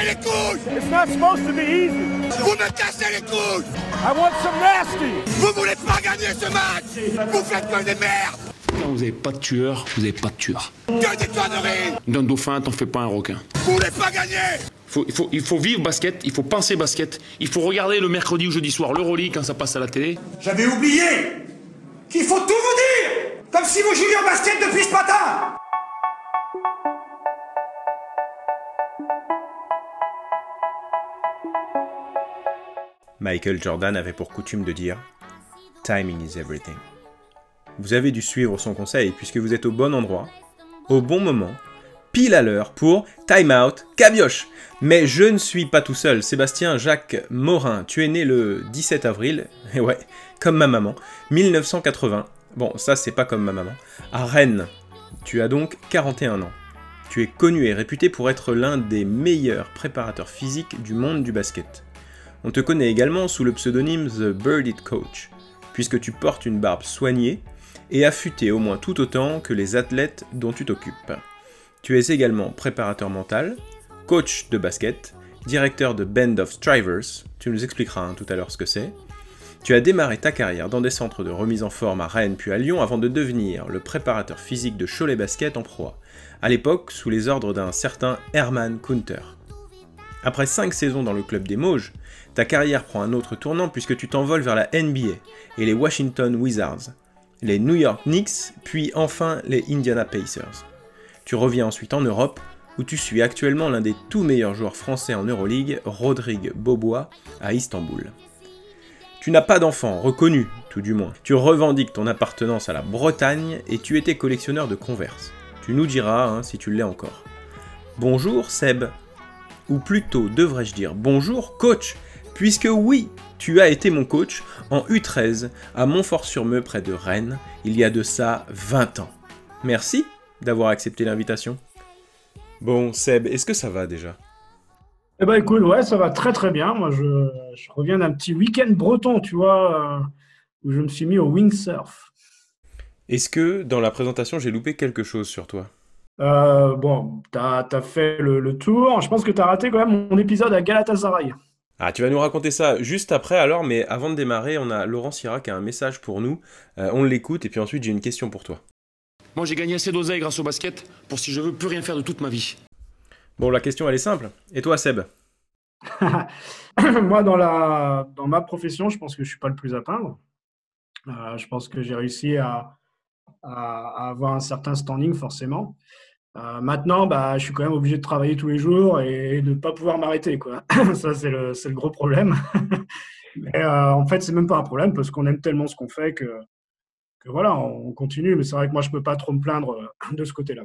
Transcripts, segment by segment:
cassez les couilles It's not supposed to be easy. Vous me cassez les couilles I want some nasty. Vous voulez pas gagner ce match Vous faites que des merdes Quand vous n'avez pas de tueur, vous n'avez pas de tueur. Que des conneries D'un dauphin, t'en fais pas un requin. Vous voulez pas gagner Faut- il, faut, il faut vivre basket, il faut penser basket, il faut regarder le mercredi ou jeudi soir l'Euroleague quand ça passe à la télé. J'avais oublié qu'il faut tout vous dire Comme si vous jouiez au basket depuis ce matin Michael Jordan avait pour coutume de dire Timing is everything. Vous avez dû suivre son conseil puisque vous êtes au bon endroit, au bon moment, pile à l'heure pour Time Out Cabioche. Mais je ne suis pas tout seul. Sébastien Jacques Morin, tu es né le 17 avril, et ouais, comme ma maman, 1980. Bon, ça c'est pas comme ma maman. À Rennes. Tu as donc 41 ans. Tu es connu et réputé pour être l'un des meilleurs préparateurs physiques du monde du basket. On te connaît également sous le pseudonyme The Birded Coach, puisque tu portes une barbe soignée et affûtée au moins tout autant que les athlètes dont tu t'occupes. Tu es également préparateur mental, coach de basket, directeur de Band of Strivers, tu nous expliqueras hein, tout à l'heure ce que c'est. Tu as démarré ta carrière dans des centres de remise en forme à Rennes puis à Lyon avant de devenir le préparateur physique de Cholet Basket en proie, à l'époque sous les ordres d'un certain Herman Kunter. Après 5 saisons dans le club des Mauges, ta carrière prend un autre tournant puisque tu t'envoles vers la NBA et les Washington Wizards, les New York Knicks, puis enfin les Indiana Pacers. Tu reviens ensuite en Europe où tu suis actuellement l'un des tout meilleurs joueurs français en Euroleague, Rodrigue Bobois, à Istanbul. Tu n'as pas d'enfant, reconnu, tout du moins. Tu revendiques ton appartenance à la Bretagne et tu étais collectionneur de Converse. Tu nous diras hein, si tu l'es encore. Bonjour Seb. Ou plutôt devrais-je dire bonjour coach, puisque oui, tu as été mon coach en U13 à Montfort-sur-Meux près de Rennes, il y a de ça 20 ans. Merci d'avoir accepté l'invitation. Bon Seb, est-ce que ça va déjà? Eh ben écoute, ouais, ça va très très bien. Moi, je, je reviens d'un petit week-end breton, tu vois, euh, où je me suis mis au windsurf. Est-ce que dans la présentation j'ai loupé quelque chose sur toi? Euh, bon, t'as, t'as fait le, le tour. Je pense que t'as raté quand même mon épisode à Galatasaray. Ah, tu vas nous raconter ça juste après alors, mais avant de démarrer, on a Laurent Sirac qui a un message pour nous. Euh, on l'écoute et puis ensuite j'ai une question pour toi. Moi j'ai gagné assez d'oseille grâce au basket pour si je veux plus rien faire de toute ma vie. Bon, la question elle est simple. Et toi Seb? Moi, dans, la, dans ma profession, je pense que je suis pas le plus à peindre. Euh, je pense que j'ai réussi à, à- à avoir un certain standing, forcément. Euh, maintenant, bah, je suis quand même obligé de travailler tous les jours et de ne pas pouvoir m'arrêter. Ça, c'est le, le gros problème. Mais euh, en fait, c'est même pas un problème parce qu'on aime tellement ce qu'on fait que, que voilà, on continue. Mais c'est vrai que moi, je peux pas trop me plaindre euh, de ce côté-là.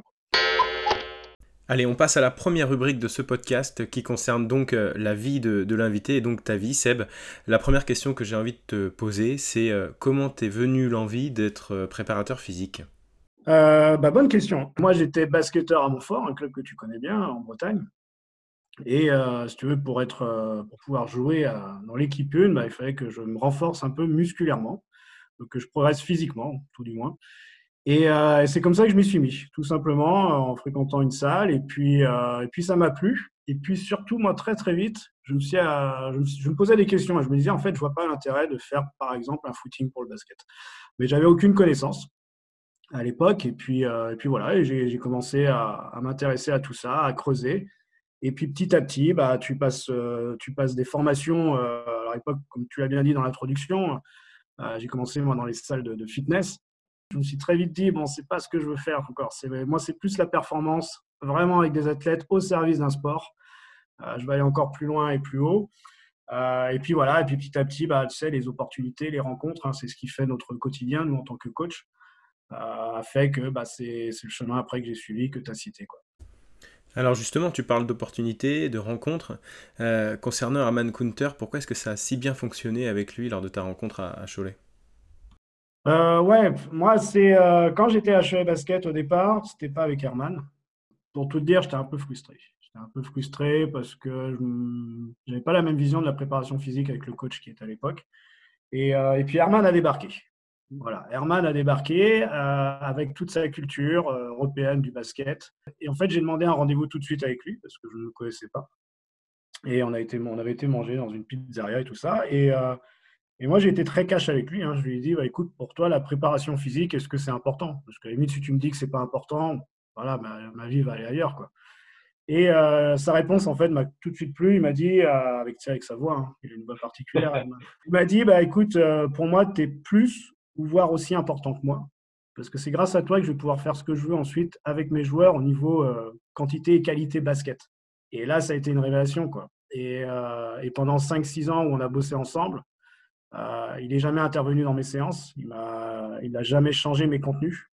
Allez, on passe à la première rubrique de ce podcast qui concerne donc la vie de, de l'invité et donc ta vie, Seb. La première question que j'ai envie de te poser, c'est comment t'es venu l'envie d'être préparateur physique? Euh, bah, bonne question. Moi, j'étais basketteur à Montfort, un club que tu connais bien en Bretagne. Et euh, si tu veux, pour, euh, pouvoir jouer dans l'équipe 1, bah, il fallait que je me renforce un peu musculairement, que je progresse physiquement, tout du moins. Et, c'est comme ça que je m'y suis mis, tout simplement en fréquentant une salle. Et puis, ça m'a plu. Et puis surtout, moi, très très vite, je me, posais des questions. Je me disais, en fait, je vois pas l'intérêt de faire, par exemple, un footing pour le basket. Mais j'avais aucune connaissance à l'époque. Et puis, euh, et puis voilà, j'ai commencé à, m'intéresser à tout ça, à creuser. Et puis petit à petit, bah, tu, passes, euh, tu passes des formations. euh, à l'époque, comme tu l'as bien dit dans l'introduction, j'ai commencé moi dans les salles de, fitness. Je me suis très vite dit, bon, c'est pas ce que je veux faire encore. Moi, c'est plus la performance, vraiment avec des athlètes au service d'un sport. Je vais aller encore plus loin et plus haut. Et puis voilà, et puis petit à petit, bah, tu sais, les opportunités, les rencontres, hein, c'est ce qui fait notre quotidien, nous, en tant que coach a fait que bah, c'est le chemin après que j'ai suivi que tu as cité. Quoi. Alors justement, tu parles d'opportunités, de rencontres. Euh, concernant Herman Kunter, pourquoi est-ce que ça a si bien fonctionné avec lui lors de ta rencontre à, à Cholet? Euh, ouais, moi, c'est euh, quand j'étais à Cholet Basket au départ, c'était pas avec Herman. Pour tout te dire, j'étais un peu frustré. J'étais un peu frustré parce que je n'avais pas la même vision de la préparation physique avec le coach qui était à l'époque. Et, et puis Herman a débarqué. Voilà, Herman a débarqué euh, avec toute sa culture euh, européenne du basket. Et en fait, j'ai demandé un rendez-vous tout de suite avec lui parce que je ne le connaissais pas. Et on, a été, on avait été manger dans une pizzeria et tout ça. Et, et moi, j'ai été très cash avec lui. Hein. Je lui ai dit, bah, écoute, pour toi, la préparation physique, est-ce que c'est important? Parce que limite, si tu me dis que c'est pas important, voilà, ma, ma, vie va aller ailleurs. Quoi. Et euh, sa réponse, en fait, m'a tout de suite plu. Il m'a dit, euh, avec, avec sa voix, hein, il a une voix particulière, il m'a dit, bah, écoute, euh, pour moi, tu es plus voire aussi important que moi. Parce que c'est grâce à toi que je vais pouvoir faire ce que je veux ensuite avec mes joueurs au niveau quantité et qualité basket. Et là, ça a été une révélation. Quoi. Et, et pendant 5-6 ans où on a bossé ensemble, il n'est jamais intervenu dans mes séances. Il n'a jamais changé mes contenus.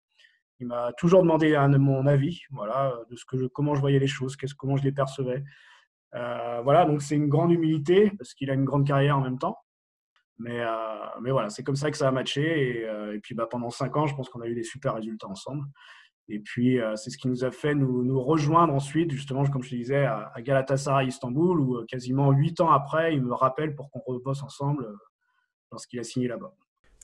Il m'a toujours demandé mon avis, voilà, de ce que je, comment je voyais les choses, comment je les percevais. Euh, voilà, donc c'est une grande humilité parce qu'il a une grande carrière en même temps. Mais, euh, mais voilà, c'est comme ça que ça a matché. Et, euh, puis bah, pendant cinq ans, je pense qu'on a eu des super résultats ensemble. Et puis c'est ce qui nous a fait nous, rejoindre ensuite, justement, comme je te disais, à, Galatasaray Istanbul, où quasiment huit ans après, il me rappelle pour qu'on rebosse ensemble lorsqu'il a signé là-bas.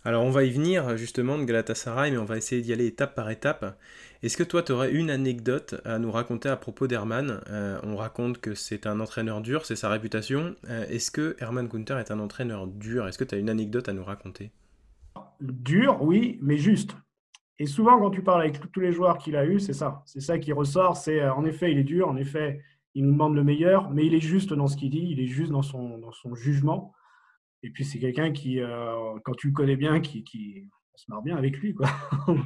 Alors on va y venir justement de Galatasaray, mais on va essayer d'y aller étape par étape. Est-ce que toi tu aurais une anecdote à nous raconter à propos d'Herman? Euh, On raconte que c'est un entraîneur dur, c'est sa réputation. Euh, est-ce que Herman Kunter est un entraîneur dur? Est-ce que tu as une anecdote à nous raconter? Dur, oui, mais juste. Et souvent quand tu parles avec tous les joueurs qu'il a eu, c'est ça. C'est ça qui ressort. C'est euh, en effet il est dur, en effet il nous demande le meilleur, mais il est juste dans ce qu'il dit, il est juste dans son, dans son jugement. Et puis, c'est quelqu'un qui, euh, quand tu le connais bien, qui, qui on se marre bien avec lui. Quoi. on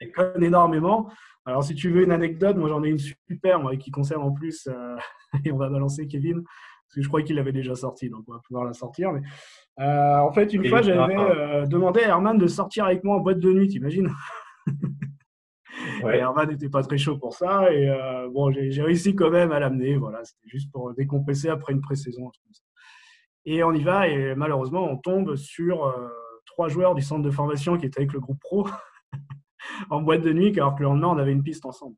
déconne énormément. Alors, si tu veux une anecdote, moi j'en ai une super moi, qui concerne en plus, euh, et on va balancer Kevin, parce que je crois qu'il l'avait déjà sorti, donc on va pouvoir la sortir. Mais, euh, en fait, une fois, j'avais demandé à Herman de sortir avec moi en boîte de nuit, t'imagines? Ouais. Herman n'était pas très chaud pour ça, et bon, j'ai réussi quand même à l'amener. Voilà, c'était juste pour décompresser après une pré-saison. Et on y va, et malheureusement, on tombe sur euh, trois joueurs du centre de formation qui étaient avec le groupe pro en boîte de nuit, alors que le lendemain, on avait une piste ensemble.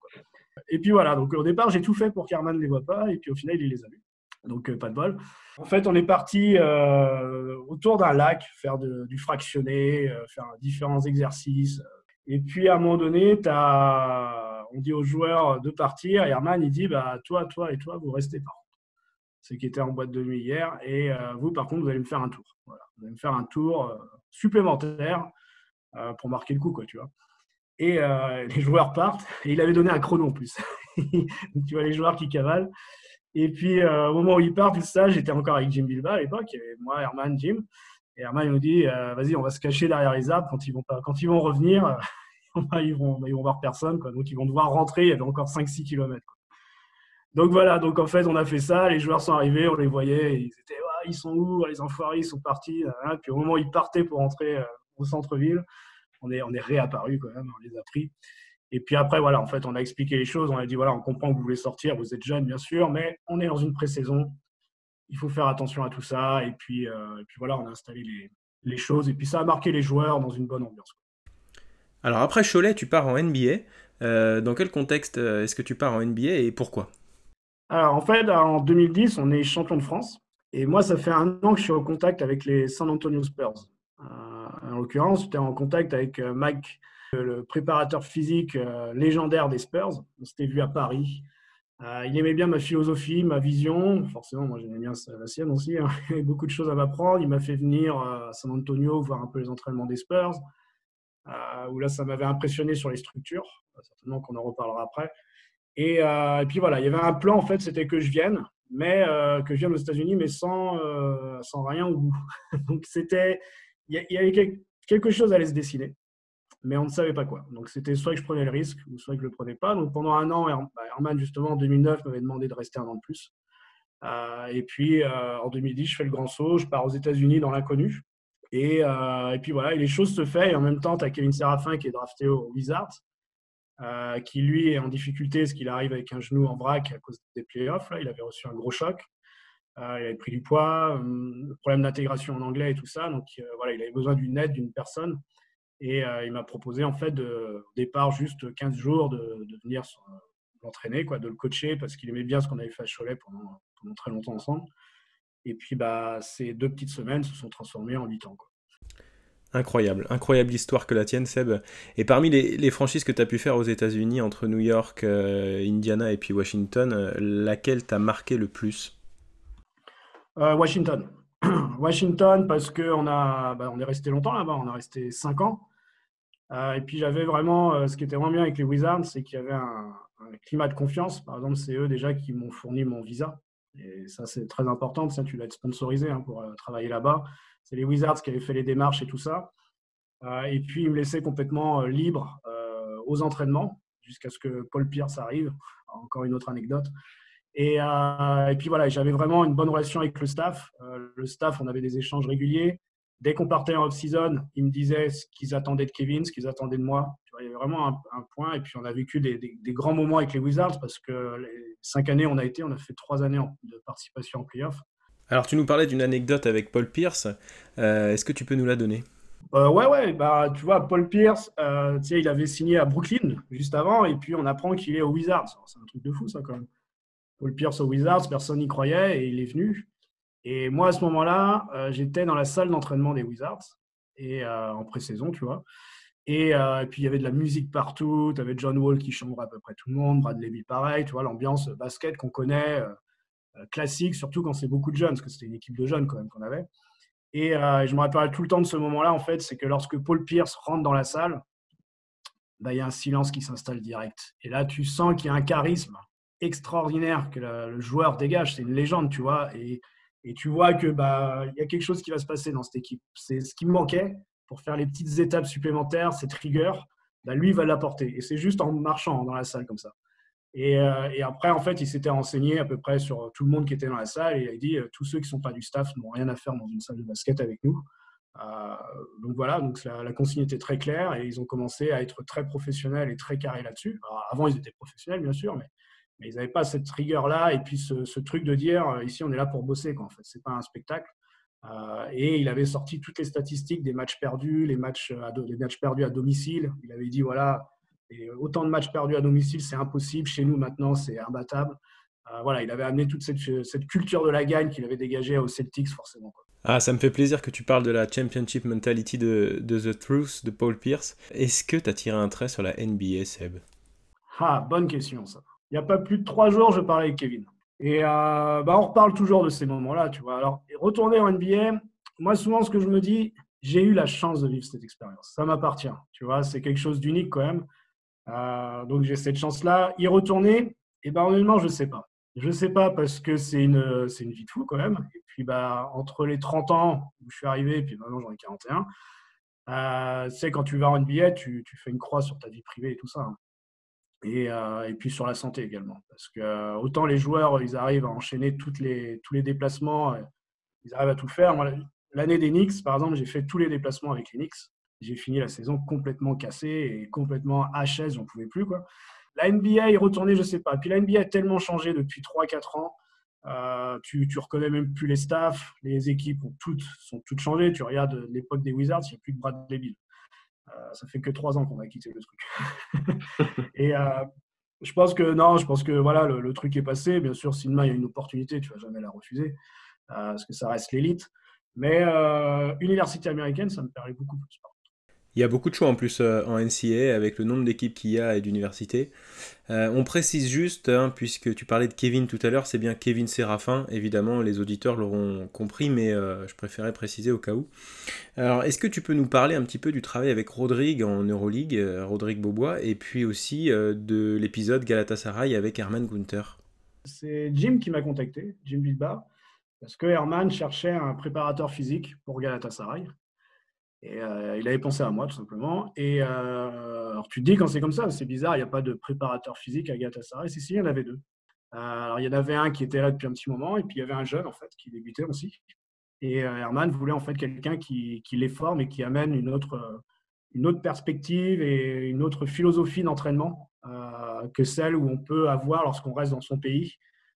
Et puis voilà, donc au départ, j'ai tout fait pour qu'Herman ne les voit pas, et puis au final, il les a vus. Donc euh, pas de bol. En fait, on est parti euh, autour d'un lac, faire du fractionné, faire différents exercices. Et puis à un moment donné, as, on dit aux joueurs de partir, et Herman, il dit bah, Toi, toi et toi, vous restez pas ceux qui étaient en boîte de nuit hier. Et euh, vous, par contre, vous allez me faire un tour. Vous allez me faire un tour euh, supplémentaire euh, pour marquer le coup, quoi, tu vois. Et les joueurs partent. Et il avait donné un chrono en plus. Tu vois les joueurs qui cavalent. Et puis, au moment où ils partent, tout ça, j'étais encore avec Jim Bilba à l'époque. Moi, Herman, Jim. Et Herman il nous dit Vas-y, on va se cacher derrière les arbres. Quand ils vont, quand ils vont revenir, ils, vont, ils vont voir personne. Quoi. Donc, ils vont devoir rentrer. Il y avait encore 5-6 km. Donc voilà, donc en fait, on a fait ça. Les joueurs sont arrivés, on les voyait, ils étaient, ils sont où Les enfoirés, ils sont partis. Puis au moment où ils partaient pour entrer euh, au centre-ville, on est, on est réapparu quand même, on les a pris. Et puis après, voilà, en fait, on a expliqué les choses. On a dit, voilà, on comprend que vous voulez sortir, vous êtes jeune, bien sûr, mais on est dans une pré-saison. Il faut faire attention à tout ça. Et puis, euh, voilà, on a installé les, les, choses. Et puis ça a marqué les joueurs dans une bonne ambiance. Alors après Cholet, tu pars en NBA. Euh, dans quel contexte est-ce que tu pars en NBA et pourquoi? Alors, en fait, en 2010, on est champion de France. Et moi, ça fait un an que je suis en contact avec les San Antonio Spurs. Euh, en l'occurrence, j'étais en contact avec euh, Mike, le préparateur physique euh, légendaire des Spurs. On s'était vu à Paris. il aimait bien ma philosophie, ma vision. Forcément, moi, j'aimais bien la sienne aussi. Hein. Il y avait beaucoup de choses à m'apprendre. Il m'a fait venir à San Antonio voir un peu les entraînements des Spurs. où là, ça m'avait impressionné sur les structures. Certainement qu'on en reparlera après. Euh, et, puis voilà, il y avait un plan en fait, c'était que je vienne, mais euh, que je vienne aux États-Unis, mais sans, euh, sans rien au bout. Donc c'était, il y, avait quelque chose à aller se dessiner, mais on ne savait pas quoi. Donc c'était soit que je prenais le risque, soit que je ne le prenais pas. Donc pendant un an, bah, Herman justement en 2009 m'avait demandé de rester un an de plus. et puis en 2010, je fais le grand saut, je pars aux États-Unis dans l'inconnu. Et, puis voilà, les choses se font. Et en même temps, tu as Kevin Serafin qui est drafté au Wizards. Euh, qui lui est en difficulté parce qu'il arrive avec un genou en vrac à cause des playoffs. Là. Il avait reçu un gros choc. Euh, il avait pris du poids, euh, problème d'intégration en anglais et tout ça. Donc voilà, il avait besoin d'une aide, d'une personne. Et il m'a proposé en fait de, au départ juste 15 jours de, venir l'entraîner, de le coacher parce qu'il aimait bien ce qu'on avait fait à Cholet pendant, pendant très longtemps ensemble. Et puis bah, ces deux petites semaines se sont transformées en 8 ans. Quoi. Incroyable, incroyable histoire que la tienne, Seb. Et parmi les, franchises que tu as pu faire aux États-Unis, entre New York, euh, Indiana et puis Washington, euh, laquelle t'a marqué le plus? Euh, Washington. Washington, parce qu'on bah, on est resté longtemps là-bas, on est resté 5 ans. Et puis j'avais vraiment, ce qui était vraiment bien avec les Wizards, c'est qu'il y avait un, climat de confiance. Par exemple, c'est eux déjà qui m'ont fourni mon visa. Et ça, c'est très important. Ça, tu dois être sponsorisé hein, pour travailler là-bas. C'est les Wizards qui avaient fait les démarches et tout ça. et puis, ils me laissaient complètement libre aux entraînements jusqu'à ce que Paul Pierce arrive. Encore une autre anecdote. Euh, et, puis voilà, j'avais vraiment une bonne relation avec le staff. Euh, le staff, on avait des échanges réguliers. Dès qu'on partait en off-season, ils me disaient ce qu'ils attendaient de Kevin, ce qu'ils attendaient de moi. il y avait vraiment un, point. Et puis on a vécu des, grands moments avec les Wizards parce que les cinq années on a été, on a fait trois années de participation en playoff. Alors tu nous parlais d'une anecdote avec Paul Pierce. Euh, est-ce que tu peux nous la donner? Ouais, ouais, bah, tu vois, Paul Pierce, il avait signé à Brooklyn juste avant, et puis on apprend qu'il est aux Wizards. C'est un truc de fou, ça, quand même. Paul Pierce aux Wizards, personne n'y croyait et il est venu. Et moi, à ce moment-là, euh, j'étais dans la salle d'entraînement des Wizards et euh, en pré-saison, tu vois. Euh, et, puis il y avait de la musique partout. Tu avais John Wall qui chambrait à peu près tout le monde, Brad Levy pareil, tu vois, l'ambiance basket qu'on connaît, classique, surtout quand c'est beaucoup de jeunes, parce que c'était une équipe de jeunes quand même qu'on avait. Et je me rappelle tout le temps de ce moment-là, en fait, c'est que lorsque Paul Pierce rentre dans la salle, bah, il y a un silence qui s'installe direct. Et là, tu sens qu'il y a un charisme extraordinaire que le joueur dégage. C'est une légende, tu vois. Et, tu vois que bah y a quelque chose qui va se passer dans cette équipe. C'est ce qui me manquait pour faire les petites étapes supplémentaires, cette rigueur. Bah, lui, il va l'apporter. Et c'est juste en marchant dans la salle comme ça. Et, euh, après, en fait, il s'était renseigné à peu près sur tout le monde qui était dans la salle et il a dit euh, tous ceux qui ne sont pas du staff n'ont rien à faire dans une salle de basket avec nous. Euh, donc voilà, donc la, consigne était très claire et ils ont commencé à être très professionnels et très carrés là-dessus. Avant, ils étaient professionnels, bien sûr, mais ils n'avaient pas cette rigueur-là et puis ce, truc de dire ici on est là pour bosser, quoi, en fait, c'est pas un spectacle. Et il avait sorti toutes les statistiques des matchs perdus, les les matchs perdus à domicile. Il avait dit voilà, autant de matchs perdus à domicile, c'est impossible. Chez nous maintenant, c'est imbattable. Euh, voilà, il avait amené toute cette, cette culture de la gagne qu'il avait dégagée aux Celtics, forcément. Ah, ça me fait plaisir que tu parles de la championship mentality de, de The Truth de Paul Pierce. Est-ce que tu as tiré un trait sur la NBA, Seb? Ah, bonne question, ça il n'y a pas plus de trois jours, je parlais avec Kevin. Et euh, bah, on reparle toujours de ces moments-là, tu vois. Alors, retourner en NBA, moi, souvent, ce que je me dis, j'ai eu la chance de vivre cette expérience. Ça m'appartient, tu vois. C'est quelque chose d'unique quand même. Euh, donc, j'ai cette chance-là. Y retourner, et eh ben, honnêtement, je ne sais pas. Je ne sais pas parce que c'est une, c'est une vie de fou quand même. Et puis, bah, entre les 30 ans où je suis arrivé, et puis maintenant j'en ai 41, euh, sais, quand tu vas en NBA, tu, tu, fais une croix sur ta vie privée et tout ça. Hein. Euh, et, puis sur la santé également. Parce que euh, autant les joueurs, ils arrivent à enchaîner toutes les, tous les déplacements, ils arrivent à tout faire. L'année des Knicks, par exemple, j'ai fait tous les déplacements avec les Knicks. J'ai fini la saison complètement cassé et complètement HS, j'en pouvais plus. Quoi. La NBA est retournée, je sais pas. Puis la NBA a tellement changé depuis 3-4 ans. tu, tu reconnais même plus les staffs, les équipes ont toutes, sont toutes changées. Tu regardes l'époque des Wizards, il n'y a plus de Brad Bill. Euh, ça fait que trois ans qu'on a quitté le truc. et euh, je pense que non, je pense que voilà, le, truc est passé. Bien sûr, si il y a une opportunité, tu vas jamais la refuser euh, parce que ça reste l'élite. Mais université américaine, ça me paraît beaucoup plus. Il y a beaucoup de choix en plus euh, en NCA avec le nombre d'équipes qu'il y a et d'universités. Euh, on précise juste, hein, puisque tu parlais de Kevin tout à l'heure, c'est bien Kevin Séraphin. Évidemment, les auditeurs l'auront compris, mais euh, je préférais préciser au cas où. Alors, est-ce que tu peux nous parler un petit peu du travail avec Rodrigue en Euroleague, Rodrigue Beaubois, et puis aussi de l'épisode Galatasaray avec Herman Gunther? C'est Jim qui m'a contacté, Jim Bidba, parce que Herman cherchait un préparateur physique pour Galatasaray. Et euh, il avait pensé à moi, tout simplement. Et euh, alors, tu te dis, quand c'est comme ça, c'est bizarre, il n'y a pas de préparateur physique à Galatasaray. Si, si, il y en avait deux. Euh, alors, il y en avait un qui était là depuis un petit moment, et puis il y avait un jeune, en fait, qui débutait aussi. Et Herman voulait, en fait, quelqu'un qui, qui, les forme et qui amène une autre, une autre perspective et une autre philosophie d'entraînement que celle où on peut avoir lorsqu'on reste dans son pays,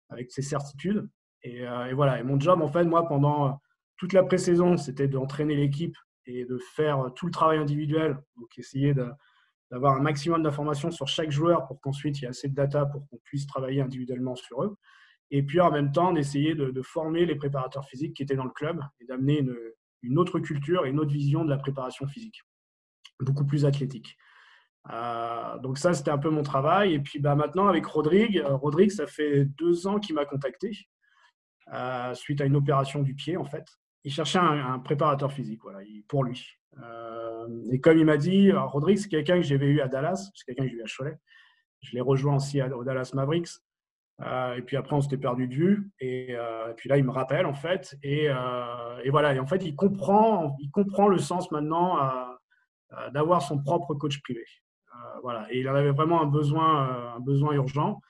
avec ses certitudes. Et, et voilà. Et mon job, en fait, moi, pendant toute la pré-saison, c'était d'entraîner l'équipe et de faire tout le travail individuel, donc essayer d'avoir un maximum d'informations sur chaque joueur pour qu'ensuite il y ait assez de data pour qu'on puisse travailler individuellement sur eux. Et puis en même temps, d'essayer de, former les préparateurs physiques qui étaient dans le club et d'amener une, une, autre culture et une autre vision de la préparation physique, beaucoup plus athlétique. Euh, donc ça, c'était un peu mon travail. Et puis bah, maintenant, avec Rodrigue, euh, Rodrigue, ça fait deux ans qu'il m'a contacté. suite à une opération du pied, en fait. Il cherchait un, préparateur physique, voilà, pour lui. et comme il m'a dit, Rodrigue, c'est quelqu'un que j'avais eu à Dallas, c'est quelqu'un que j'ai eu à Cholet. Je l'ai rejoint aussi au Dallas Mavericks. et puis après, on s'était perdu de vue. Et, puis là, il me rappelle, en fait. Et, et, voilà. Et en fait, il comprend, il comprend le sens maintenant d'avoir son propre coach privé. voilà. Et il en avait vraiment un besoin, un besoin urgent.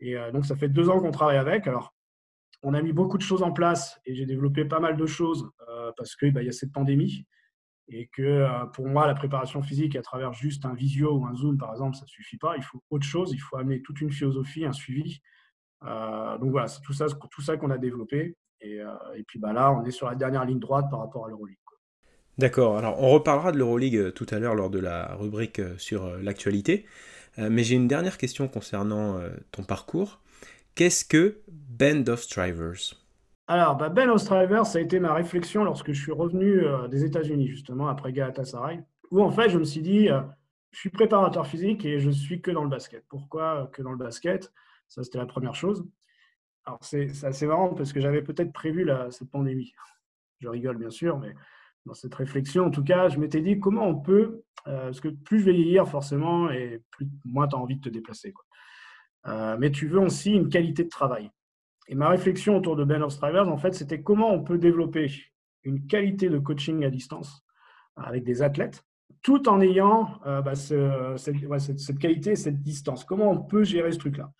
Et donc, ça fait deux ans qu'on travaille avec. Alors, on a mis beaucoup de choses en place et j'ai développé pas mal de choses parce qu'il bah, y a cette pandémie et que pour moi, la préparation physique à travers juste un visio ou un Zoom, par exemple, ça ne suffit pas. Il faut autre chose, il faut amener toute une philosophie, un suivi. donc voilà, c'est tout ça, tout ça qu'on a développé. Et, puis bah, là, on est sur la dernière ligne droite par rapport à l'Euroleague. D'accord, alors on reparlera de l'Euroleague tout à l'heure lors de la rubrique sur l'actualité. mais j'ai une dernière question concernant ton parcours. Qu'est-ce que Band of Strivers? Alors, bah, Ben Ostriver, ça a été ma réflexion lorsque je suis revenu euh, des États-Unis, justement, après Galatasaray, où en fait, je me suis dit, euh, je suis préparateur physique et je suis que dans le basket. Pourquoi que dans le basket? Ça, c'était la première chose. Alors, c'est assez marrant parce que j'avais peut-être prévu cette pandémie. Je rigole, bien sûr, mais dans cette réflexion, en tout cas, je m'étais dit comment on peut, euh, parce que plus je vais vieillir, forcément, et plus, moins tu as envie de te déplacer. Mais tu veux aussi une qualité de travail. Et ma réflexion autour de Ben of Strivers, en fait, c'était comment on peut développer une qualité de coaching à distance avec des athlètes, tout en ayant euh, bah, cette, qualité et cette distance. Comment on peut gérer ce truc-là?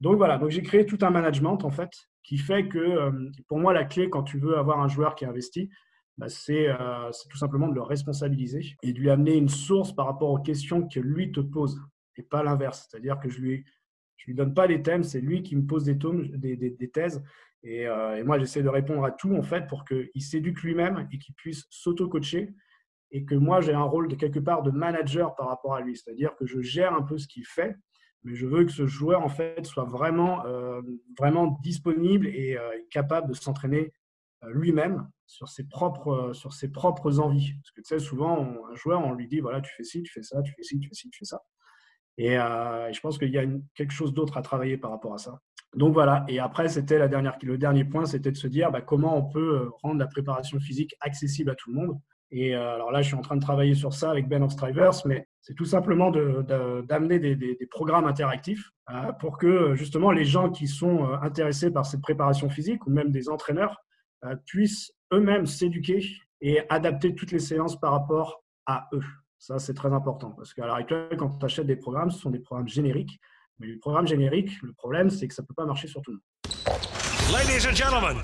Donc voilà, donc j'ai créé tout un management, en fait, qui fait que, euh, pour moi, la clé quand tu veux avoir un joueur qui investit, bah, euh, c'est tout simplement de le responsabiliser et de lui amener une source par rapport aux questions que lui te pose et pas l'inverse. C'est-à-dire que je lui je lui donne pas les thèmes, c'est lui qui me pose des, tomes, des, thèses. Euh, et, moi, j'essaie de répondre à tout, en fait, pour qu'il s'éduque lui-même et qu'il puisse s'auto-coacher. Et que moi, j'ai un rôle de quelque part de manager par rapport à lui. C'est-à-dire que je gère un peu ce qu'il fait, mais je veux que ce joueur, en fait, soit vraiment, euh, vraiment disponible et euh, capable de s'entraîner lui-même sur ses propres sur ses propres envies parce que tu souvent un joueur on lui dit voilà tu fais ci tu fais ça tu fais ci tu fais ci tu fais ça et euh, je pense qu'il y a quelque chose d'autre à travailler par rapport à ça. Donc voilà, et après, c'était le dernier point, c'était de se dire bah, comment on peut euh, rendre la préparation physique accessible à tout le monde. Et euh, alors là, je suis en train de travailler sur ça avec Ben of Strivers, mais c'est tout simplement d'amener de, des, des, programmes interactifs pour que justement les gens qui sont intéressés par cette préparation physique ou même des entraîneurs puissent eux-mêmes s'éduquer et adapter toutes les séances par rapport à eux. Ça, c'est très important parce qu'à l'heure actuelle, quand tu achètes des programmes, ce sont des programmes génériques. Mais les programmes génériques, le problème, c'est que ça ne peut pas marcher sur tout le monde. Ladies and gentlemen.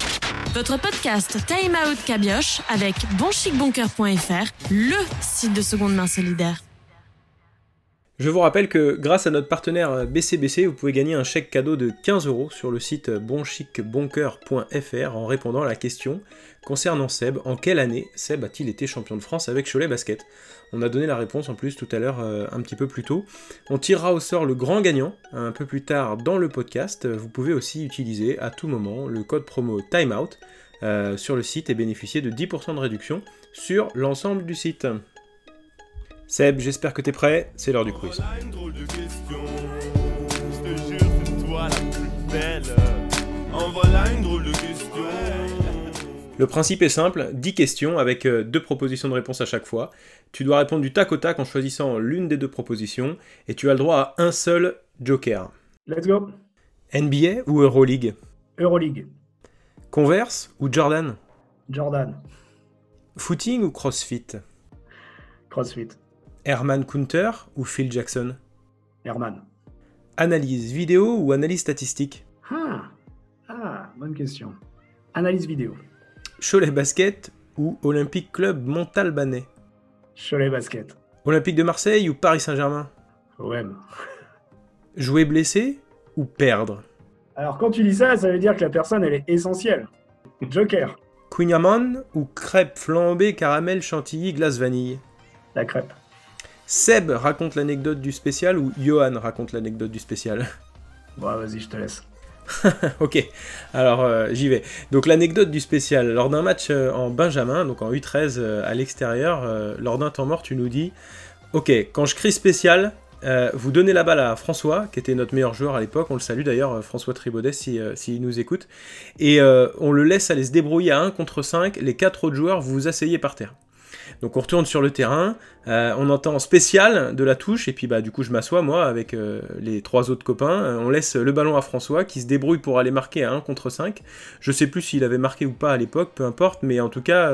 Votre podcast Time Out Cabioche avec bonchicboncoeur.fr, le site de seconde main solidaire. Je vous rappelle que grâce à notre partenaire BCBC, vous pouvez gagner un chèque cadeau de 15 euros sur le site bonchicboncoeur.fr en répondant à la question concernant Seb. En quelle année Seb a-t-il été champion de France avec Cholet Basket? On a donné la réponse en plus tout à l'heure euh, un petit peu plus tôt. On tirera au sort le grand gagnant un peu plus tard dans le podcast. Vous pouvez aussi utiliser à tout moment le code promo Timeout euh, sur le site et bénéficier de 10% de réduction sur l'ensemble du site. Seb, j'espère que t'es prêt, c'est l'heure du quiz. Le principe est simple, 10 questions avec euh, deux propositions de réponse à chaque fois. Tu dois répondre du tac au tac en choisissant l'une des deux propositions et tu as le droit à un seul joker. Let's go. NBA ou Euroleague? Euroleague. Converse ou Jordan? Jordan. Footing ou CrossFit? CrossFit. Herman Kunter ou Phil Jackson? Herman. Analyse vidéo ou analyse statistique? Ah. ah, bonne question. Analyse vidéo. Cholet Basket ou Olympique Club Montalbanais? Cholet Basket. Olympique de Marseille ou Paris Saint-Germain? OM. Jouer blessé ou perdre? Alors quand tu dis ça, ça veut dire que la personne elle est essentielle. Joker. Queen ou crêpe flambée caramel chantilly glace vanille? La crêpe. Seb raconte l'anecdote du spécial ou Johan raconte l'anecdote du spécial? Bon, vas-y, je te laisse. ok, alors euh, j'y vais. Donc l'anecdote du spécial. Lors d'un match euh, en Benjamin, donc en U13 euh, à l'extérieur, lors d'un temps mort, tu nous dis Ok, quand je crie spécial, vous donnez la balle à François, qui était notre meilleur joueur à l'époque, on le salue d'ailleurs, François Tribaudet, s'il si, nous écoute, et on le laisse aller se débrouiller à 1 contre 5, les 4 autres joueurs, vous vous asseyez par terre. Donc on retourne sur le terrain, euh, on entend spécial de la touche, et puis bah du coup je m'assois moi avec euh, les trois autres copains, euh, on laisse le ballon à François qui se débrouille pour aller marquer à 1 contre 5. Je sais plus s'il avait marqué ou pas à l'époque, peu importe, mais en tout cas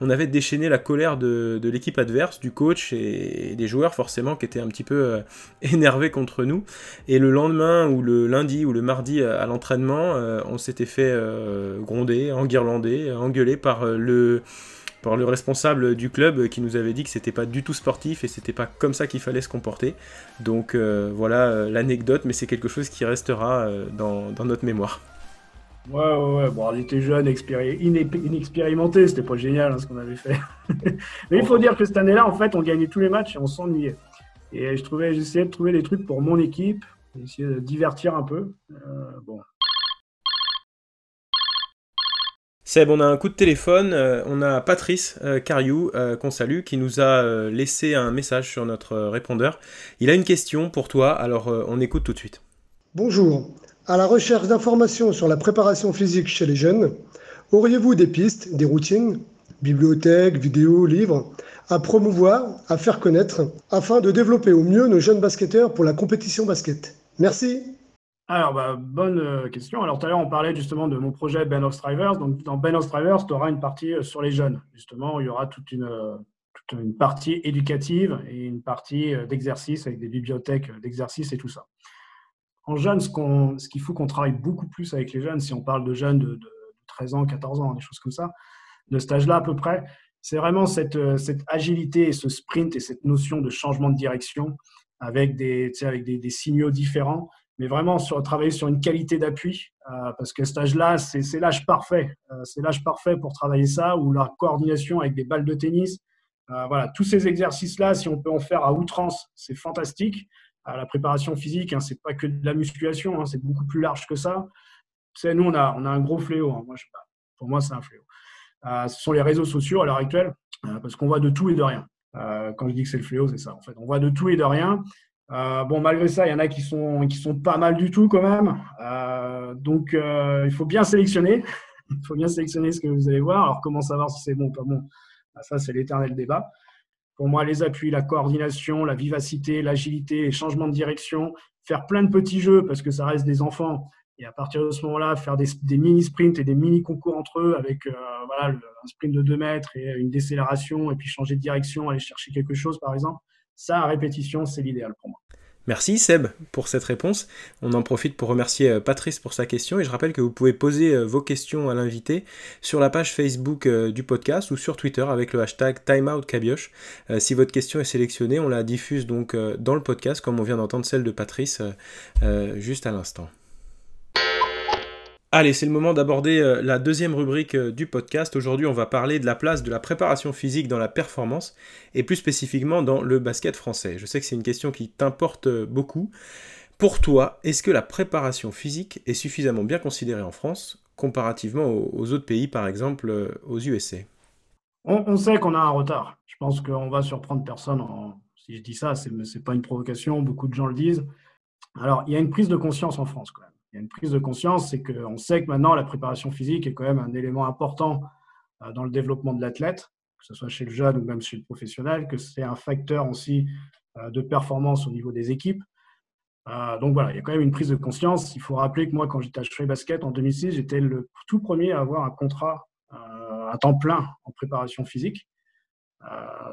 on avait déchaîné la colère de, l'équipe adverse, du coach et, des joueurs forcément qui étaient un petit peu énervés contre nous. Et le lendemain ou le lundi ou le mardi à l'entraînement, on s'était fait gronder, enguirlander, engueuler par le par le responsable du club qui nous avait dit que c'était pas du tout sportif et c'était pas comme ça qu'il fallait se comporter. Donc euh, voilà euh, l'anecdote, mais c'est quelque chose qui restera euh, dans, notre mémoire. Ouais, ouais, ouais. Bon, on était jeunes, inexpérimentés, c'était pas génial hein, ce qu'on avait fait. mais il faut dire que cette année-là, en fait, on gagnait tous les matchs et on s'ennuyait. Et je j'essayais de trouver des trucs pour mon équipe, essayer de divertir un peu. bon, Seb, on a un coup de téléphone, euh, on a Patrice euh, Cariou, euh, qu'on salue, qui nous a laissé un message sur notre répondeur. Il a une question pour toi, alors on écoute tout de suite. Bonjour, à la recherche d'informations sur la préparation physique chez les jeunes, auriez-vous des pistes, des routines, bibliothèques, vidéos, livres, à promouvoir, à faire connaître, afin de développer au mieux nos jeunes basketteurs pour la compétition basket? Merci alors, bah, bonne euh, question. Alors, tout à l'heure, on parlait justement de mon projet Ben of Strivers. Donc, dans Ben of Strivers, tu auras une partie euh, sur les jeunes. Justement, il y aura toute une, euh, partie éducative et une partie d'exercice avec des bibliothèques d'exercice et tout ça. En jeunes, ce qu'il faut qu'on travaille beaucoup plus avec les jeunes, si on parle de jeunes de, de 13 ans, 14 ans, des choses comme ça, de cet âge-là à peu près, c'est vraiment cette, agilité et ce sprint et cette notion de changement de direction avec des signaux différents mais vraiment sur, travailler sur une qualité d'appui, euh, parce que cet âge-là, c'est l'âge parfait. Euh, c'est l'âge parfait pour travailler ça, ou la coordination avec des balles de tennis. Euh, voilà, tous ces exercices-là, si on peut en faire à outrance, c'est fantastique. la préparation physique, hein, c'est pas que de la musculation, hein, c'est beaucoup plus large que ça. Nous, on a, on a un gros fléau. Hein. Moi, je, pour moi, c'est un fléau. ce sont les réseaux sociaux à l'heure actuelle, parce qu'on voit de tout et de rien. quand je dis que c'est le fléau, c'est ça. En fait, on voit de tout et de rien. Euh, bon, malgré ça, il y en a qui sont, qui sont pas mal du tout quand même. Euh, donc, euh, il faut bien sélectionner. Il faut bien sélectionner ce que vous allez voir. Alors, comment savoir si c'est bon ou pas bon? Bah, Ça, c'est l'éternel débat. Pour moi, les appuis, la coordination, la vivacité, l'agilité, les changements de direction, faire plein de petits jeux parce que ça reste des enfants. Et à partir de ce moment-là, faire des, mini-sprints et des mini-concours entre eux avec voilà, un sprint de 2 mètres et une décélération et puis changer de direction, aller chercher quelque chose, par exemple ça, à répétition, c'est l'idéal pour moi. Merci Seb pour cette réponse. On en profite pour remercier euh, Patrice pour sa question et je rappelle que vous pouvez poser euh, vos questions à l'invité sur la page Facebook euh, du podcast ou sur Twitter avec le hashtag TimeoutCabioche. Si votre question est sélectionnée, on la diffuse donc dans le podcast comme on vient d'entendre celle de Patrice juste à l'instant. Allez, c'est le moment d'aborder euh, la deuxième rubrique euh, du podcast. Aujourd'hui, on va parler de la place de la préparation physique dans la performance et plus spécifiquement dans le basket français. Je sais que c'est une question qui t'importe euh, beaucoup. Pour toi, est-ce que la préparation physique est suffisamment bien considérée en France comparativement aux autres pays, par exemple aux USA on, sait qu'on a un retard. Je pense qu'on va surprendre personne. Si je dis ça, ce n'est pas une provocation, beaucoup de gens le disent. Alors, il y a une prise de conscience en France quand même une prise de conscience, c'est qu'on sait que maintenant la préparation physique est quand même un élément important euh, dans le développement de l'athlète, que ce soit chez le jeune ou même chez le professionnel, que c'est un facteur aussi euh, de performance au niveau des équipes. Euh, donc voilà, il y a quand même une prise de conscience. Il faut rappeler que moi, quand j'étais à Stray Basket en 2006, j'étais le tout premier à avoir un contrat à temps plein en préparation physique.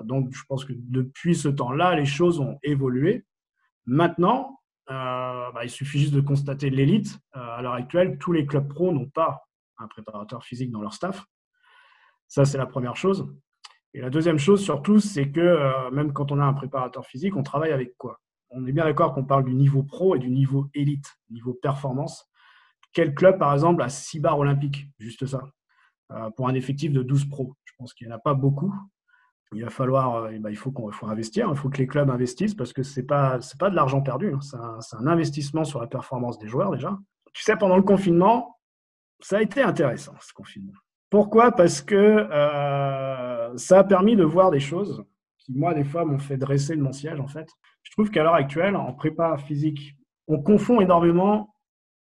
donc je pense que depuis ce temps-là, les choses ont évolué. Maintenant, bah, il suffit juste de constater l'élite. Euh, à l'heure actuelle, tous les clubs pro n'ont pas un préparateur physique dans leur staff. Ça, c'est la première chose. Et la deuxième chose, surtout, c'est que euh, même quand on a un préparateur physique, on travaille avec quoi? On est bien d'accord qu'on parle du niveau pro et du niveau élite, niveau performance. Quel club, par exemple, a 6 barres olympiques? Juste ça. pour un effectif de 12 pros. Je pense qu'il n'y en a pas beaucoup il va falloir, euh, bah, il faut qu'on faut investir, il faut que les clubs investissent parce que c'est pas c'est pas de l'argent perdu, hein. c'est un, investissement sur la performance des joueurs déjà. Tu sais, pendant le confinement, ça a été intéressant ce confinement. Pourquoi? Parce que euh, ça a permis de voir des choses qui moi des fois m'ont fait dresser de mon siège en fait. Je trouve qu'à l'heure actuelle, en prépa physique, on confond énormément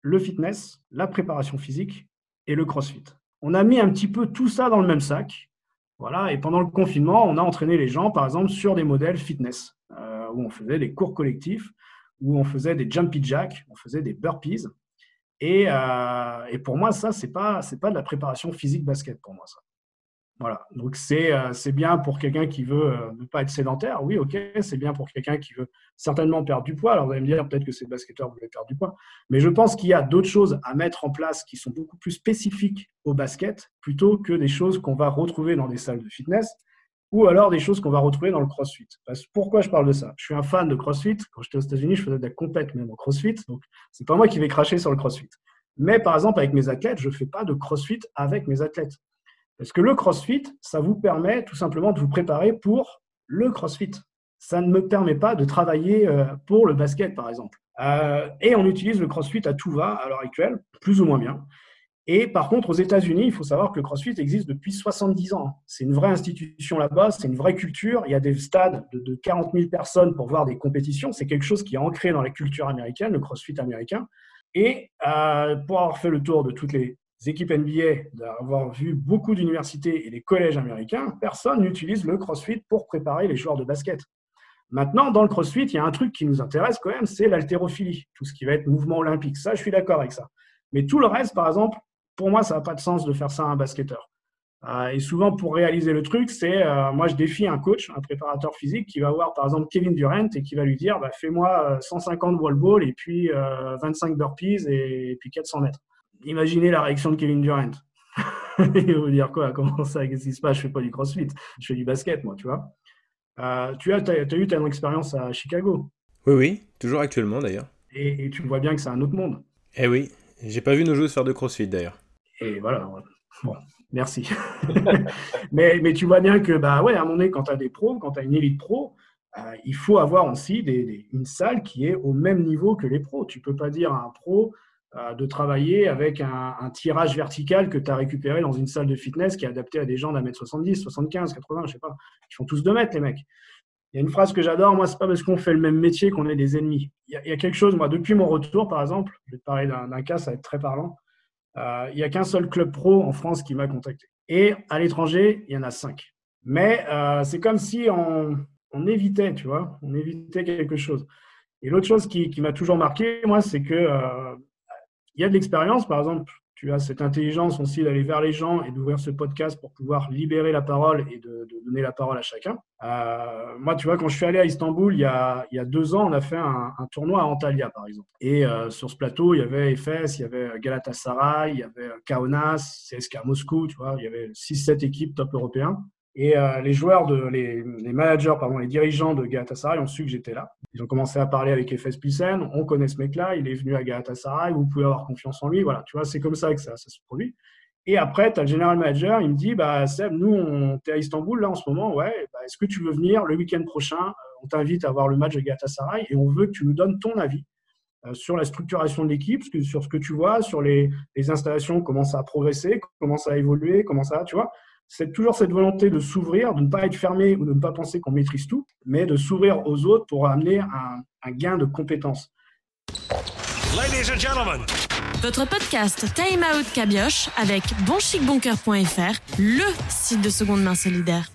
le fitness, la préparation physique et le crossfit. On a mis un petit peu tout ça dans le même sac. Voilà, et pendant le confinement, on a entraîné les gens, par exemple, sur des modèles fitness, euh, où on faisait des cours collectifs, où on faisait des jumpy jacks, on faisait des burpees. Et, euh, pour moi, ça, ce n'est pas, pas de la préparation physique basket pour moi, ça. Voilà, donc euh, c'est bien pour quelqu'un qui veut euh, ne pas être sédentaire. Oui, ok, c'est bien pour quelqu'un qui veut certainement perdre du poids. Alors vous allez me dire peut-être que ces basketteurs voulaient perdre du poids. Mais je pense qu'il y a d'autres choses à mettre en place qui sont beaucoup plus spécifiques au basket plutôt que des choses qu'on va retrouver dans des salles de fitness ou alors des choses qu'on va retrouver dans le crossfit. Pourquoi je parle de ça? Je suis un fan de crossfit. Quand j'étais aux États-Unis, je faisais de la compète même au crossfit. Donc c'est pas moi qui vais cracher sur le crossfit. Mais par exemple, avec mes athlètes, je ne fais pas de crossfit avec mes athlètes. Parce que le CrossFit, ça vous permet tout simplement de vous préparer pour le CrossFit. Ça ne me permet pas de travailler euh, pour le basket, par exemple. Euh, et on utilise le CrossFit à tout va à l'heure actuelle, plus ou moins bien. Et par contre, aux États-Unis, il faut savoir que le CrossFit existe depuis 70 ans. C'est une vraie institution là-bas, c'est une vraie culture. Il y a des stades de, 40 000 personnes pour voir des compétitions. C'est quelque chose qui est ancré dans la culture américaine, le CrossFit américain. Et euh, pour avoir fait le tour de toutes les équipes NBA, d'avoir vu beaucoup d'universités et des collèges américains, personne n'utilise le CrossFit pour préparer les joueurs de basket. Maintenant, dans le CrossFit, il y a un truc qui nous intéresse quand même, c'est l'haltérophilie, tout ce qui va être mouvement olympique. Ça, je suis d'accord avec ça. Mais tout le reste, par exemple, pour moi, ça n'a pas de sens de faire ça à un basketteur. Euh, et souvent, pour réaliser le truc, c'est euh, moi, je défie un coach, un préparateur physique qui va voir, par exemple, Kevin Durant et qui va lui dire bah, fais-moi 150 wall ball et puis 25 burpees et, et puis 400 mètres imaginez la réaction de Kevin Durant. Il va vous dire quoi? Comment ça? Qu'est-ce qui se passe? Je fais pas du crossfit, je fais du basket, moi, tu vois. Euh, tu as, as, eu ta expérience à Chicago? Oui, oui, toujours actuellement d'ailleurs. Et, tu vois bien que c'est un autre monde. Eh oui, j'ai pas vu nos joueurs faire de crossfit d'ailleurs. Et voilà, bon, merci. mais, mais tu vois bien que, bah ouais, à un moment donné, quand tu as des pros, quand tu as une élite pro, euh, il faut avoir aussi des, une salle qui est au même niveau que les pros. Tu peux pas dire à un pro, de travailler avec un, tirage vertical que tu as récupéré dans une salle de fitness qui est adaptée à des gens d'un mètre 70, 75, 80, je sais pas. Ils font tous deux mètres, les mecs. Il y a une phrase que j'adore, moi, c'est pas parce qu'on fait le même métier qu'on est des ennemis. Il y, a, quelque chose, moi, depuis mon retour, par exemple, je vais te parler d'un cas, ça va être très parlant. Euh, il n'y a qu'un seul club pro en France qui m'a contacté. Et à l'étranger, il y en a cinq. Mais euh, c'est comme si on, évitait, tu vois, on évitait quelque chose. Et l'autre chose qui m'a toujours marqué, moi, c'est que il y a de l'expérience, par exemple, tu as cette intelligence aussi d'aller vers les gens et d'ouvrir ce podcast pour pouvoir libérer la parole et de, donner la parole à chacun. Euh, moi, tu vois, quand je suis allé à Istanbul il y a, il y a deux ans, on a fait un, tournoi à Antalya, par exemple. Et euh, sur ce plateau, il y avait Efes, il y avait Galatasaray, il y avait Kaunas, CSKA Moscou, tu vois, il y avait 6-7 équipes top européens. Et euh, les joueurs, de, les, managers, pardon, les dirigeants de Galatasaray ont su que j'étais là. Ils ont commencé à parler avec FS Pilsen. On connaît ce mec-là, il est venu à Galatasaray, vous pouvez avoir confiance en lui. Voilà, tu vois, c'est comme ça que ça, se produit. Et après, tu le general manager, il me dit bah, Seb, nous, on est à Istanbul là en ce moment. Ouais, bah, est-ce que tu veux venir le week-end prochain? Euh, On t'invite à voir le match de Galatasaray et on veut que tu nous donnes ton avis euh, sur la structuration de l'équipe, sur ce que tu vois, sur les, les installations, comment ça a progressé, comment ça a évolué, comment ça, tu vois c'est toujours cette volonté de s'ouvrir, de ne pas être fermé ou de ne pas penser qu'on maîtrise tout, mais de s'ouvrir aux autres pour amener un, gain de compétences. Votre podcast Time Out Cabioche avec bonchicboncoeur.fr, le site de seconde main solidaire.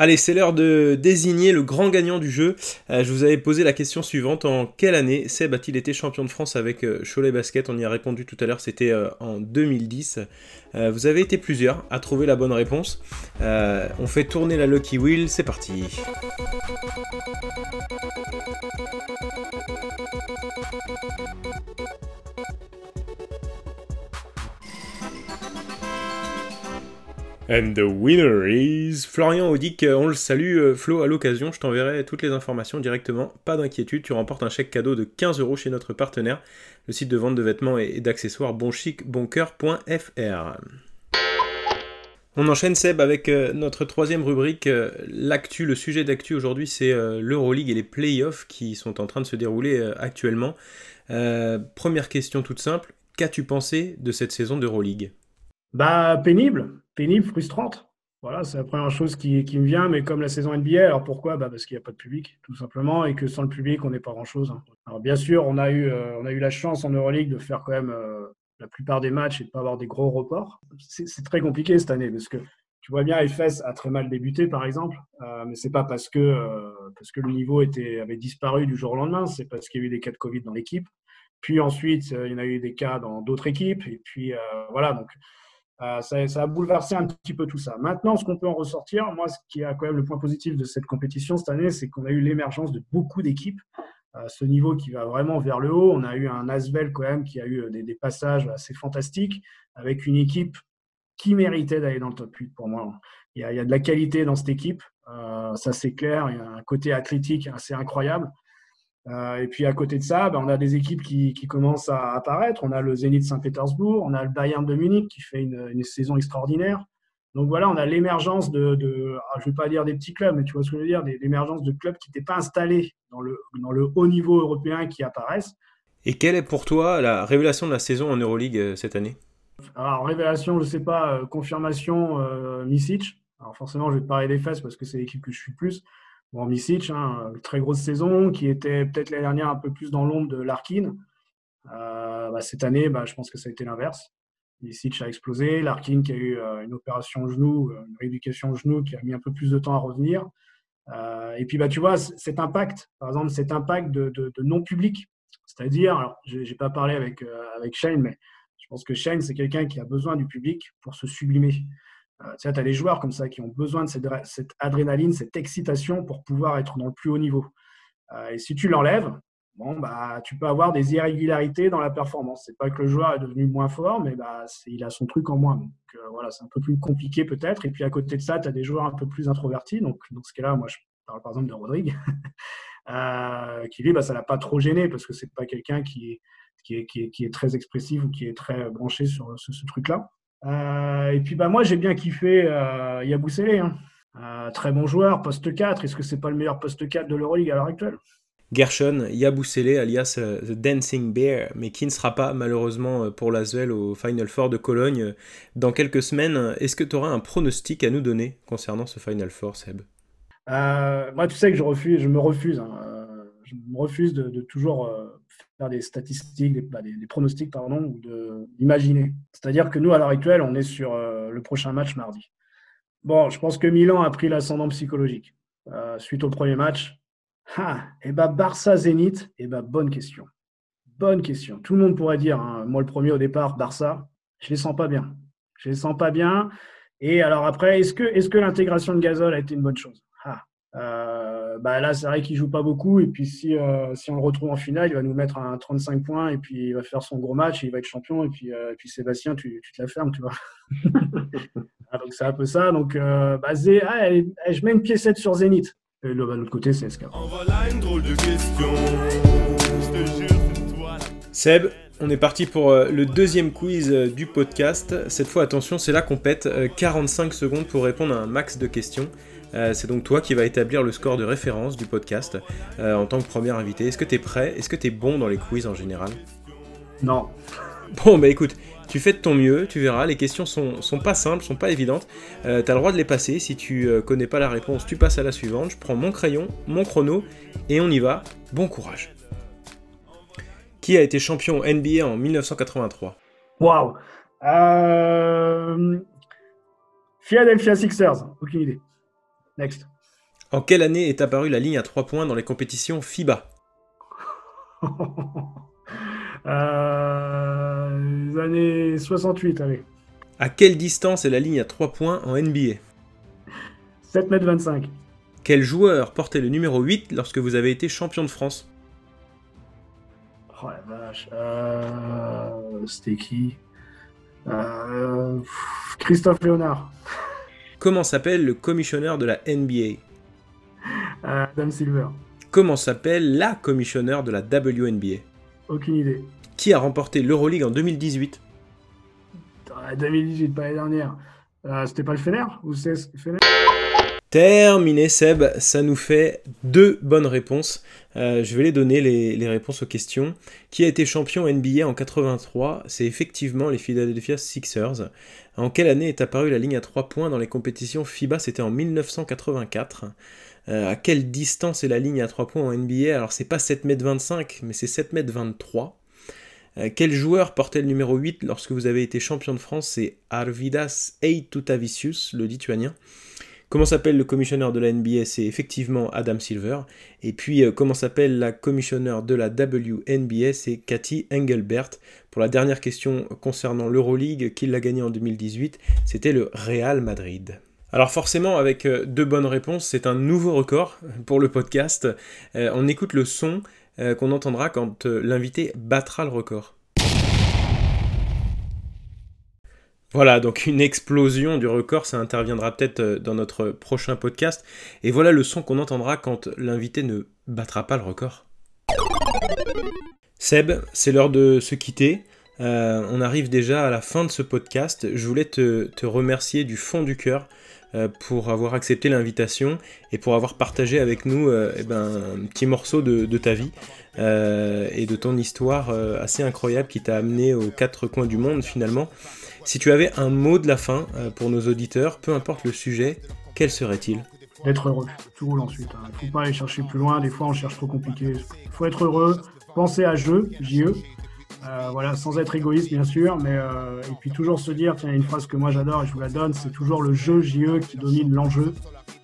Allez, c'est l'heure de désigner le grand gagnant du jeu. Euh, je vous avais posé la question suivante. En quelle année Seb a-t-il été champion de France avec euh, Cholet Basket? On y a répondu tout à l'heure, c'était euh, en 2010. vous avez été plusieurs à trouver la bonne réponse. on fait tourner la Lucky Wheel, c'est parti. And the winner is Florian Audic. On le salue, euh, Flo. À l'occasion, je t'enverrai toutes les informations directement. Pas d'inquiétude, tu remportes un chèque cadeau de 15 euros chez notre partenaire, le site de vente de vêtements et d'accessoires bonchicboncoeur.fr. On enchaîne Seb avec euh, notre troisième rubrique, euh, l'actu. Le sujet d'actu aujourd'hui, c'est l'Euroleague et les playoffs qui sont en train de se dérouler actuellement. première question toute simple, qu'as-tu pensé de cette saison d'Euroleague? Bah pénible pénible, frustrante. Voilà, c'est la première chose qui, me vient, mais comme la saison NBA, alors pourquoi? Bah Parce qu'il n'y a pas de public, tout simplement, et que sans le public, on n'est pas grand-chose. hein. Alors bien sûr, on a, eu, euh, on a eu la chance en Euroleague de faire quand même euh, la plupart des matchs et de ne pas avoir des gros reports. C'est très compliqué cette année, parce que tu vois bien, FS a très mal débuté, par exemple, euh, mais c'est pas parce que, parce que le niveau était, avait disparu du jour au lendemain, c'est parce qu'il y a eu des cas de Covid dans l'équipe. Puis ensuite, il y en a eu des cas dans d'autres équipes, et puis voilà, donc euh, ça, a bouleversé un petit peu tout ça. Maintenant, ce qu'on peut en ressortir, moi, ce qui est quand même le point positif de cette compétition cette année, c'est qu'on a eu l'émergence de beaucoup d'équipes. Euh, ce niveau qui va vraiment vers le haut. On a eu un Asvel quand même qui a eu des, des passages assez fantastiques avec une équipe qui méritait d'aller dans le top 8 pour moi. Il y a, il y a de la qualité dans cette équipe, euh, ça c'est clair. Il y a un côté athlétique assez incroyable. Euh, et puis à côté de ça, ben, on a des équipes qui, qui commencent à apparaître. On a le Zénith Saint-Pétersbourg, on a le Bayern de Munich qui fait une, une saison extraordinaire. Donc voilà, on a l'émergence de, de ah, je ne vais pas dire des petits clubs, mais tu vois ce que je veux dire, l'émergence de clubs qui n'étaient pas installés dans le, dans le haut niveau européen qui apparaissent. Et quelle est pour toi la révélation de la saison en Euroleague euh, cette année? Alors, révélation, je ne sais pas, euh, confirmation, euh, Misic. Alors forcément, je vais te parler des fesses parce que c'est l'équipe que je suis le plus. Bon, Misic, hein, très grosse saison, qui était peut-être l'année dernière un peu plus dans l'ombre de Larkin. Euh, bah, cette année, bah, je pense que ça a été l'inverse. Misic a explosé. Larkin qui a eu euh, une opération genou, euh, une rééducation genou qui a mis un peu plus de temps à revenir. Et puis, bah, tu vois, cet impact, par exemple, cet impact de, non-public, c'est-à-dire, alors, je n'ai pas parlé avec Shane, mais je pense que Shane, c'est quelqu'un qui a besoin du public pour se sublimer. Euh, tu as des joueurs comme ça qui ont besoin de cette, adrénaline, cette excitation pour pouvoir être dans le plus haut niveau. Euh, et si tu l'enlèves, bon, bah, tu peux avoir des irrégularités dans la performance. C'est pas que le joueur est devenu moins fort, mais bah, il a son truc en moins. Donc euh, voilà, c'est un peu plus compliqué peut-être. Et puis à côté de ça, tu as des joueurs un peu plus introvertis. Donc dans ce cas-là, moi, je parle par exemple de Rodrigue, qui lui, bah, ça l'a pas trop gêné parce que c'est pas quelqu'un qui est, très expressif ou qui est très branché sur ce, ce truc-là. Euh, et puis bah, moi, j'ai bien kiffé euh. Hein. Euh, très bon joueur, poste 4. Est-ce que c'est pas le meilleur poste 4 de l'Euroleague à l'heure actuelle? Gershon Yabusele, alias euh, The Dancing Bear, mais qui ne sera pas malheureusement pour l'Asvel au Final Four de Cologne dans quelques semaines? Est-ce que tu auras un pronostic à nous donner concernant ce Final Four, Seb? Moi, tu sais que je refuse, je me refuse, hein, je me refuse de, toujours euh, faire des statistiques, des, bah, pronostics, pardon, ou d'imaginer. C'est-à-dire que nous, à l'heure actuelle, on est sur euh, le prochain match mardi. Bon, je pense que Milan a pris l'ascendant psychologique euh, suite au premier match. Ah, et bah Barça Zénith, et bah bonne question, bonne question. Tout le monde pourrait dire, hein, moi le premier au départ, Barça, je les sens pas bien, je les sens pas bien. Et alors après, est-ce que, est-ce que l'intégration de Gasol a été une bonne chose? Euh, bah là, c'est vrai qu'il joue pas beaucoup. Et puis, si, euh, si on le retrouve en finale, il va nous mettre un 35 points. Et puis, il va faire son gros match. Et il va être champion. Et puis, euh, et puis Sébastien, tu, tu te la fermes, tu vois. Ah, donc, c'est un peu ça. Donc, euh, bah, Zé- ah, allez, allez, je mets une piécette sur Zénith. Et là, bah, de l'autre côté, c'est SK. Voilà une drôle de question. Je te jure, c'est toi la Seb, on est parti pour le deuxième quiz du podcast. Cette fois, attention, c'est là qu'on pète euh, 45 secondes pour répondre à un max de questions. Euh, c'est donc toi qui vas établir le score de référence du podcast euh, en tant que premier invité. Est-ce que tu es prêt? Est-ce que tu es bon dans les quiz en général? Non. Bon, bah écoute, tu fais de ton mieux, tu verras, les questions sont, sont pas simples, sont pas évidentes. Euh, T'as le droit de les passer, si tu connais pas la réponse, tu passes à la suivante. Je prends mon crayon, mon chrono, et on y va. Bon courage. Qui a été champion NBA en 1983 Waouh. Philadelphia Sixers. Aucune idée. Next. En quelle année est apparue la ligne à 3 points dans les compétitions FIBA? Euh... Les années 68, allez. À quelle distance est la ligne à 3 points en NBA 7 mètres 25. Quel joueur portait le numéro 8 lorsque vous avez été champion de France? Oh la vache. Euh... C'était qui? Euh... Christophe Léonard. Comment s'appelle le commissionneur de la NBA Euh, Adam Silver. Comment s'appelle la commissionneur de la WNBA Aucune idée. Qui a remporté l'Euroleague en 2018 Ah, 2018, pas l'année dernière. Euh, C'était pas le Fener Ou c'est le Fener? Terminé Seb, ça nous fait deux bonnes réponses. Euh, je vais les donner les, réponses aux questions. Qui a été champion NBA en 83 C'est effectivement les Philadelphia Sixers. En quelle année est apparue la ligne à 3 points dans les compétitions FIBA? C'était en 1984. Euh, à quelle distance est la ligne à 3 points en NBA Alors c'est pas 7m25, mais c'est 7m23. Euh, quel joueur portait le numéro 8 lorsque vous avez été champion de France? C'est Arvidas Eitutavicius, le lituanien. Comment s'appelle le commissionneur de la NBA C'est effectivement Adam Silver. Et puis, euh, comment s'appelle la commissionneur de la WNBA C'est Cathy Engelbert. Pour la dernière question concernant l'Euroleague, qui l'a gagné en 2018 C'était le Real Madrid. Alors forcément, avec euh, deux bonnes réponses, c'est un nouveau record pour le podcast. Euh, on écoute le son qu'on entendra quand l'invité battra le record. Voilà, donc une explosion du record, ça interviendra peut-être euh, dans notre prochain podcast. Et voilà le son qu'on entendra quand l'invité ne battra pas le record. Seb, c'est l'heure de se quitter. Euh, on arrive déjà à la fin de ce podcast. Je voulais te, remercier du fond du cœur euh, pour avoir accepté l'invitation et pour avoir partagé avec nous eh ben, un petit morceau de, de ta vie et de ton histoire assez incroyable qui t'a amené aux quatre coins du monde finalement. Si tu avais un mot de la fin euh, pour nos auditeurs, peu importe le sujet, quel serait-il? Être heureux, tout roule ensuite. Il hein. ne faut pas aller chercher plus loin, des fois on cherche trop compliqué. Il faut être heureux, penser à jeu, JE, euh, voilà, sans être égoïste bien sûr, mais euh, et puis toujours se dire, tiens, une phrase que moi j'adore et je vous la donne, c'est toujours le jeu JE qui domine l'enjeu.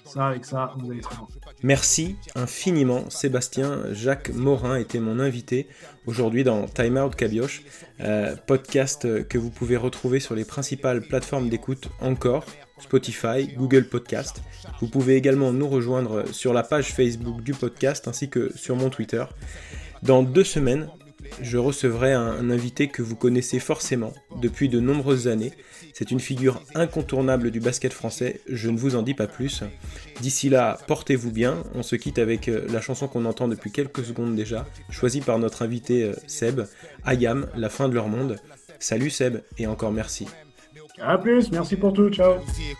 Ça, avec ça, vous allez très loin. Merci infiniment Sébastien. Jacques Morin était mon invité aujourd'hui dans Time Out Cabioche, euh, podcast que vous pouvez retrouver sur les principales plateformes d'écoute encore, Spotify, Google Podcast. Vous pouvez également nous rejoindre sur la page Facebook du podcast ainsi que sur mon Twitter. Dans deux semaines, je recevrai un, invité que vous connaissez forcément depuis de nombreuses années. C'est une figure incontournable du basket français, je ne vous en dis pas plus. D'ici là, portez-vous bien, on se quitte avec euh, la chanson qu'on entend depuis quelques secondes déjà, choisie par notre invité euh, Seb, Ayam, La fin de leur monde. Salut Seb, et encore merci. A plus, merci pour tout, ciao.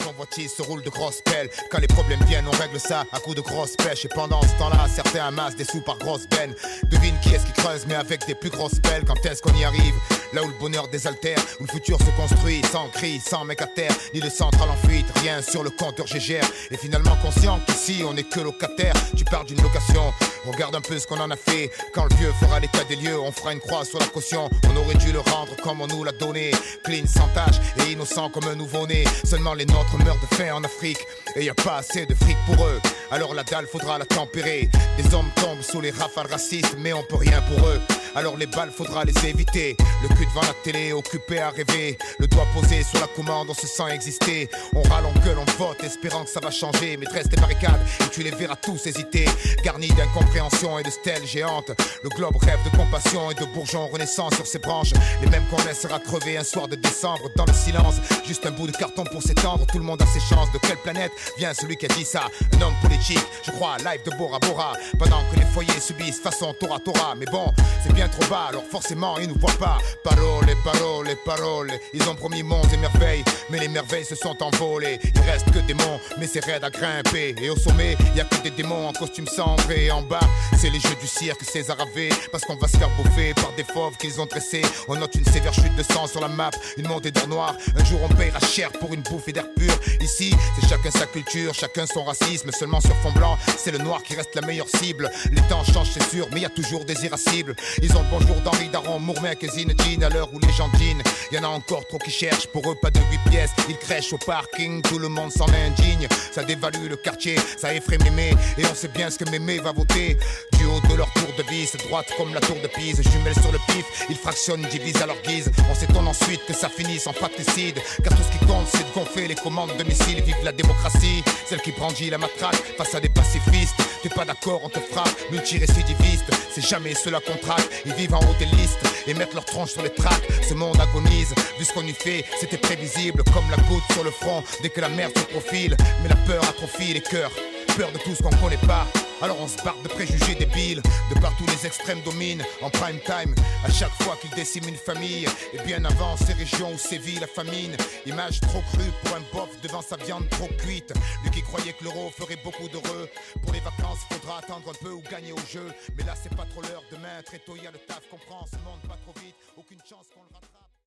convoitise se roule de grosses pelles. Quand les problèmes viennent, on règle ça à coups de grosses pêches. Et pendant ce temps-là, certains amassent des sous par grosses bennes. Devine qui est-ce qui creuse, mais avec des plus grosses pelles. Quand est-ce qu'on y arrive? Là où le bonheur désaltère, où le futur se construit, sans cri, sans mec à terre, ni le central en fuite, rien sur le compteur GGR. Et finalement conscient qu'ici on est que locataire. Tu pars d'une location, regarde un peu ce qu'on en a fait. Quand le vieux fera l'état des lieux, on fera une croix sur la caution. On aurait dû le rendre comme on nous l'a donné. Clean, sans tâche et innocent comme un nouveau-né. Seulement les nôtres meurent de faim en Afrique. Et y a pas assez de fric pour eux. Alors la dalle faudra la tempérer. Des hommes tombent sous les rafales racistes, mais on peut rien pour eux. Alors les balles faudra les éviter. Le cul devant la télé, occupé à rêver. Le doigt posé sur la commande, on se sent exister. On râle, on gueule, on vote, espérant que ça va changer. Maîtresse des barricades, et tu les verras tous hésiter. Garnis d'incompréhension et de stèles géantes. Le globe rêve de compassion et de bourgeons renaissance sur ses branches. Les mêmes qu'on laissera crever un soir de décembre dans le silence. Juste un bout de carton pour s'étendre, tout le monde a ses chances. De quelle planète vient celui qui a dit ça? Un homme politique, je crois, live de Bora Bora. Pendant que les foyers subissent façon Tora Tora. Mais bon, c'est bien trop bas, alors forcément ils nous voient pas. Parole, parole, parole. Ils ont promis monts et merveilles, mais les merveilles se sont envolées. Il reste que des monts, mais c'est raide à grimper. Et au sommet, y a que des démons en costume. Et en bas, c'est les jeux du cirque César avait. Parce qu'on va se faire bouffer par des fauves qu'ils ont dressés. On note une sévère chute de sang sur la map, une montée d'air noir. Un jour on payera cher pour une bouffée d'air pur. Ici, c'est chacun sa culture, chacun son racisme. Seulement sur fond blanc, c'est le noir qui reste la meilleure cible. Les temps changent, c'est sûr, mais y a toujours des irascibles. Ils le bonjour d'Henri Daron, Mourmec et Zinedine à l'heure où les gens dînent. Y en a encore trop qui cherchent, pour eux pas de 8 pièces. Ils crèchent au parking, tout le monde s'en indigne. Ça dévalue le quartier, ça effraie mémé. Et on sait bien ce que mémé va voter. Du haut de leur tour de vis, droite comme la tour de Pise. Jumelles sur le pif, ils fractionnent, divisent à leur guise. On s'étonne ensuite que ça finisse en fratricide. Car tout ce qui compte, c'est de gonfler les commandes de missiles. Vive la démocratie, celle qui brandit la matraque face à des pacifistes. T'es pas d'accord, on te frappe, multirécidiviste. C'est jamais cela qu'on traque. Ils vivent en haut des listes et mettent leur tronche sur les tracks. Ce monde agonise, vu ce qu'on y fait, c'était prévisible. Comme la goutte sur le front dès que la merde se profile. Mais la peur atrophie les cœurs. Peur de tout ce qu'on connaît pas. Alors on se barre de préjugés débiles, de partout les extrêmes dominent en prime time. À chaque fois qu'ils déciment une famille, et bien avant ces régions où sévit la famine. Image trop crue pour un bof devant sa viande trop cuite. Lui qui croyait que l'euro ferait beaucoup d'heureux. Pour les vacances, faudra attendre un peu ou gagner au jeu. Mais là c'est pas trop l'heure, demain très tôt y a le taf. Comprends ce monde pas trop vite, aucune chance qu'on le.